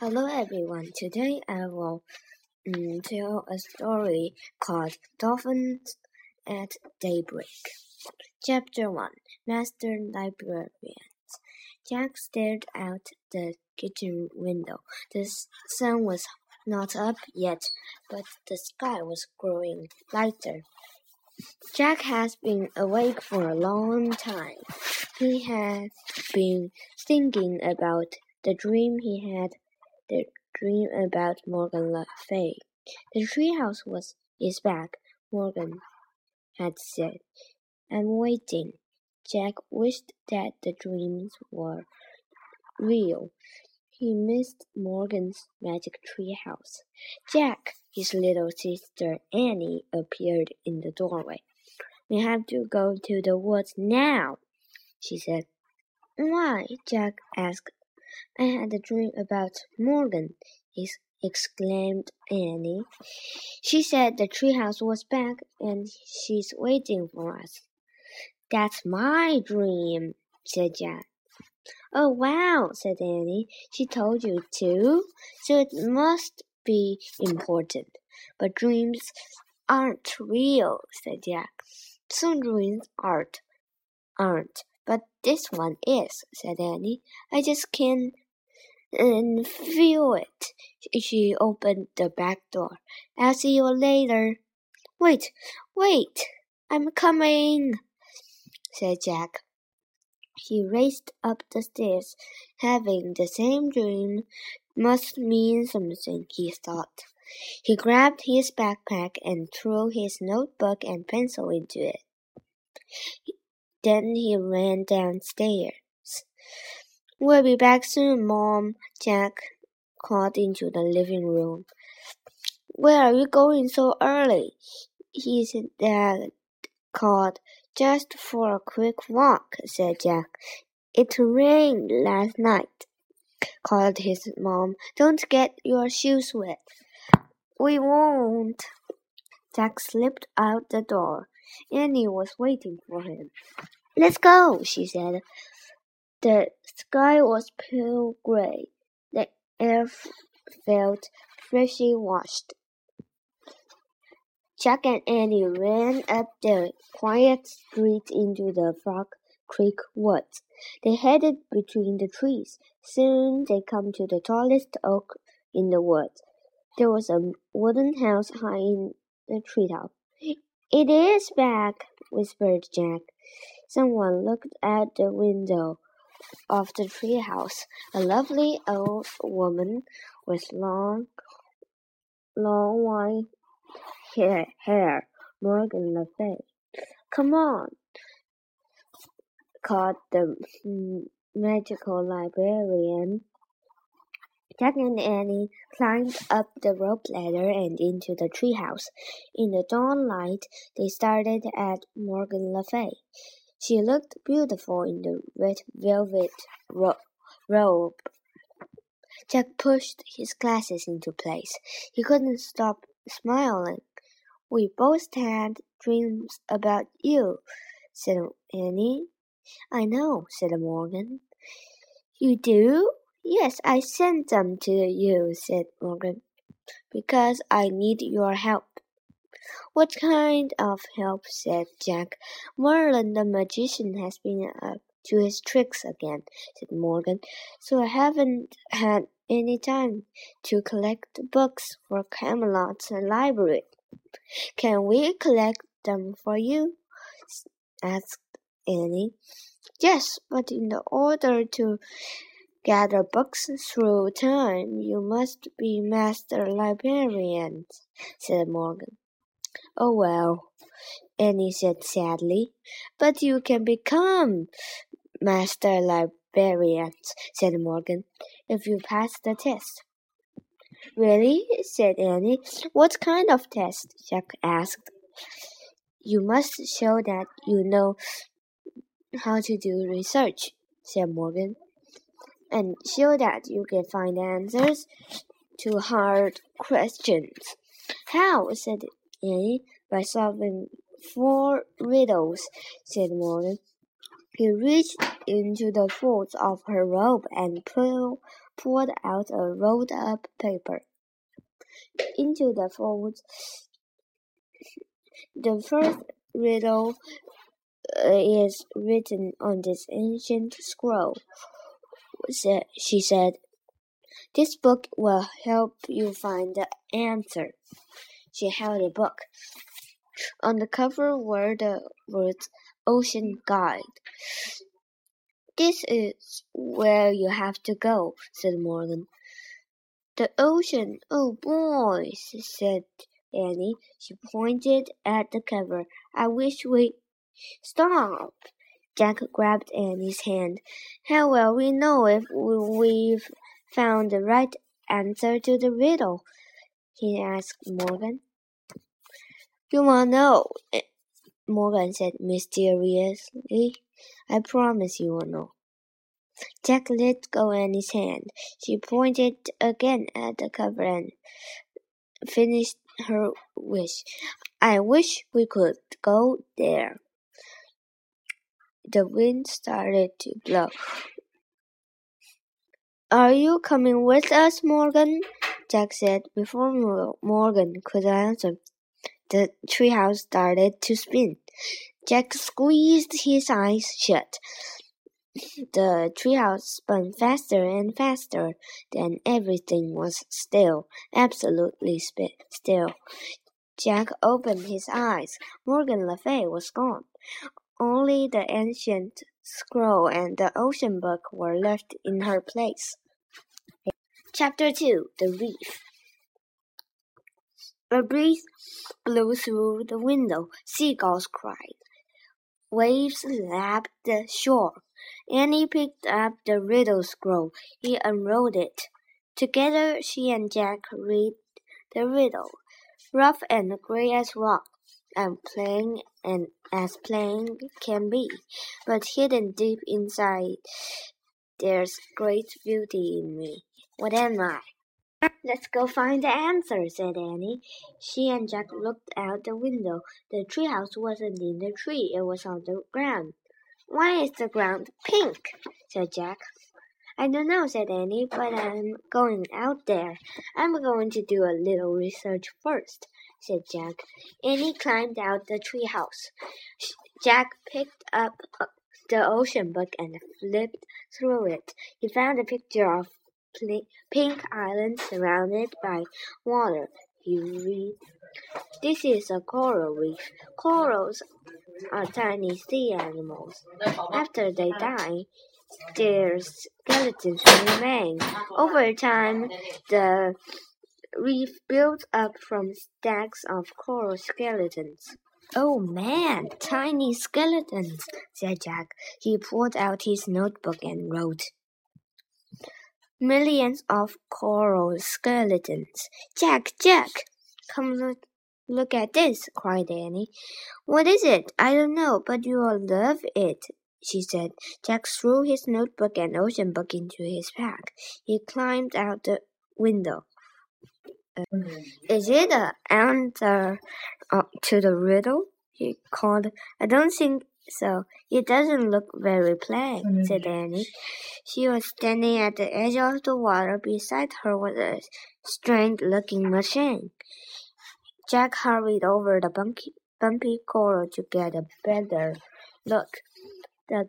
Hello everyone. Today I will um, tell a story called Dolphins at Daybreak. Chapter 1 Master Librarians. Jack stared out the kitchen window. The sun was not up yet, but the sky was growing lighter. Jack has been awake for a long time. He had been thinking about the dream he had the dream about Morgan Le Fay. The treehouse was is back, Morgan had said. I'm waiting. Jack wished that the dreams were real. He missed Morgan's magic treehouse. Jack, his little sister Annie, appeared in the doorway. We have to go to the woods now, she said. Why? Jack asked I had a dream about Morgan, exclaimed Annie. She said the treehouse was back and she's waiting for us. That's my dream, said Jack. Oh, wow, said Annie. She told you too? So it must be important. But dreams aren't real, said Jack. Some dreams aren't. Aren't. But this one is, said Annie. I just can and feel it. She opened the back door. I'll see you later. Wait, wait, I'm coming, said Jack. He raced up the stairs, having the same dream must mean something, he thought. He grabbed his backpack and threw his notebook and pencil into it. Then he ran downstairs. We'll be back soon, Mom, Jack called into the living room. Where are you going so early? His dad called. Just for a quick walk, said Jack. It rained last night, called his mom. Don't get your shoes wet. We won't. Jack slipped out the door. Annie was waiting for him. Let's go, she said. The sky was pale gray. The air felt freshly washed. Jack and Annie ran up the quiet street into the Frog Creek woods. They headed between the trees. Soon they come to the tallest oak in the woods. There was a wooden house high in the treetop. It is back, whispered Jack. Someone looked at the window of the treehouse. A lovely old woman with long, long white hair, hair Morgan Le Fay. Come on, called the magical librarian. Jack and Annie climbed up the rope ladder and into the treehouse. In the dawn light, they started at Morgan Le Fay. She looked beautiful in the red velvet ro robe. Jack pushed his glasses into place. He couldn't stop smiling. We both had dreams about you, said Annie. I know, said Morgan. You do? Yes, I sent them to you, said Morgan, because I need your help. What kind of help? said Jack. Merlin the magician has been up to his tricks again, said Morgan, so I haven't had any time to collect books for Camelot's library. Can we collect them for you? asked Annie. Yes, but in the order to gather books through time, you must be master librarians, said Morgan. Oh well, Annie said sadly. But you can become master librarians, said Morgan, if you pass the test. Really? said Annie. What kind of test? Jack asked. You must show that you know how to do research, said Morgan, and show that you can find answers to hard questions. How? said Annie. By solving four riddles, said Morgan. He reached into the folds of her robe and pull, pulled out a rolled up paper. Into the folds, the first riddle uh, is written on this ancient scroll. She said, This book will help you find the answer. She held a book. On the cover were the words Ocean Guide. This is where you have to go, said Morgan. The ocean, oh boys, said Annie. She pointed at the cover. I wish we. Stop! Jack grabbed Annie's hand. How will we know if we've found the right answer to the riddle? he asked Morgan. You won't know, Morgan said mysteriously. I promise you will know. Jack let go Annie's hand. She pointed again at the cover and finished her wish. I wish we could go there. The wind started to blow. Are you coming with us, Morgan? Jack said. Before Morgan could answer, the treehouse started to spin. Jack squeezed his eyes shut. The treehouse spun faster and faster. Then everything was still, absolutely still. Jack opened his eyes. Morgan Le Fay was gone. Only the ancient scroll and the ocean book were left in her place. Chapter 2 The Reef A breeze blew through the window. Seagulls cried. Waves lapped the shore. Annie picked up the riddle scroll. He unrolled it. Together she and Jack read the riddle. Rough and grey as rock, and plain and as plain can be, but hidden deep inside there's great beauty in me. What am I? Let's go find the answer, said Annie. She and Jack looked out the window. The treehouse wasn't in the tree, it was on the ground. Why is the ground pink? said Jack. I don't know, said Annie, but I'm going out there. I'm going to do a little research first, said Jack. Annie climbed out the treehouse. Jack picked up the ocean book and flipped through it. He found a picture of pink island surrounded by water. You read, This is a coral reef. Corals are tiny sea animals. After they die, their skeletons remain. Over time, the reef built up from stacks of coral skeletons. Oh man, tiny skeletons, said Jack. He pulled out his notebook and wrote. Millions of coral skeletons. Jack, Jack, come look, look at this, cried Annie. What is it? I don't know, but you'll love it, she said. Jack threw his notebook and ocean book into his pack. He climbed out the window. Is it an answer uh, to the riddle? He called. I don't think so it doesn't look very plain, mm-hmm. said Annie. She was standing at the edge of the water. Beside her was a strange looking machine. Jack hurried over the bumpy, bumpy coral to get a better look. The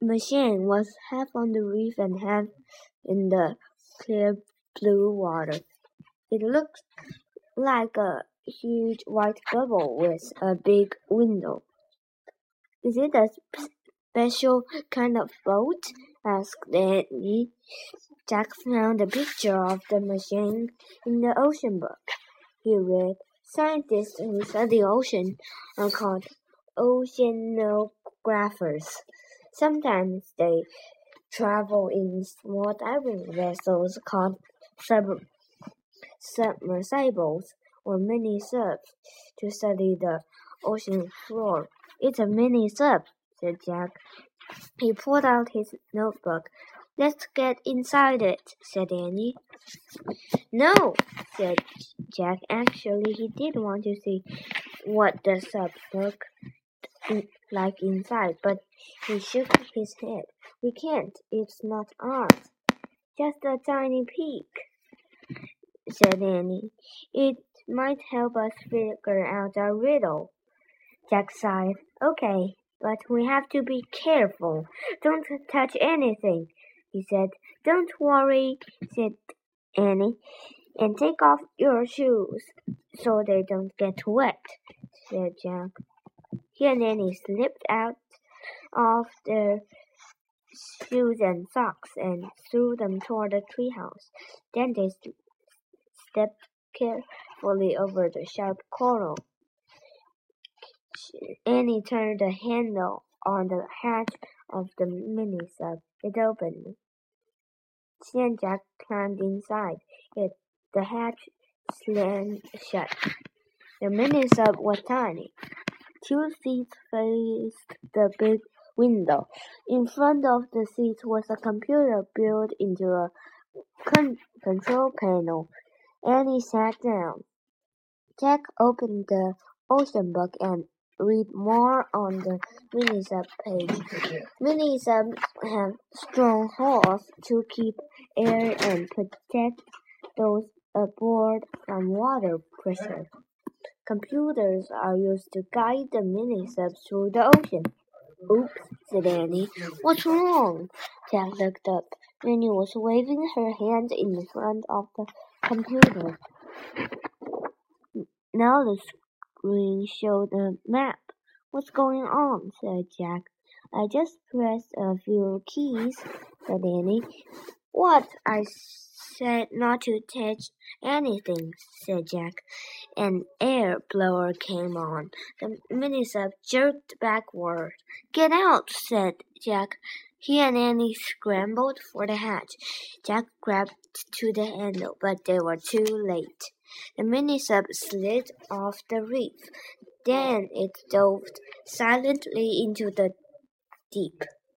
machine was half on the reef and half in the clear blue water. It looked like a huge white bubble with a big window. Is it a special kind of boat? asked Annie. Jack found a picture of the machine in the ocean book. He read, Scientists who study the ocean are called oceanographers. Sometimes they travel in small diving vessels called sub- submersibles or mini subs to study the ocean floor. It's a mini sub, said Jack. He pulled out his notebook. Let's get inside it, said Annie. No, said Jack. Actually, he did want to see what the sub looked like inside, but he shook his head. We can't. It's not ours. just a tiny peek, said Annie. It might help us figure out our riddle. Jack sighed. Okay, but we have to be careful. Don't touch anything, he said. Don't worry, said Annie. And take off your shoes so they don't get wet, said Jack. He and Annie slipped out of their shoes and socks and threw them toward the treehouse. Then they stepped carefully over the sharp coral. Annie turned the handle on the hatch of the mini sub. It opened. She and Jack climbed inside. It, the hatch slammed shut. The mini sub was tiny. Two seats faced the big window. In front of the seats was a computer built into a con control panel. Annie sat down. Jack opened the ocean book and read more on the Minisub page. Minisubs have strong hulls to keep air and protect those aboard from water pressure. Computers are used to guide the minisubs through the ocean. Oops, said Annie. What's wrong? Jack looked up. Annie was waving her hand in front of the computer. Now the screen showed a map. What's going on? said Jack. I just pressed a few keys, said Annie. What? I said not to touch anything, said Jack. An air blower came on. The minisub jerked backward. Get out, said Jack. He and Annie scrambled for the hatch. Jack grabbed to the handle, but they were too late. The minisub slid off the reef. Then it dove silently into the deep.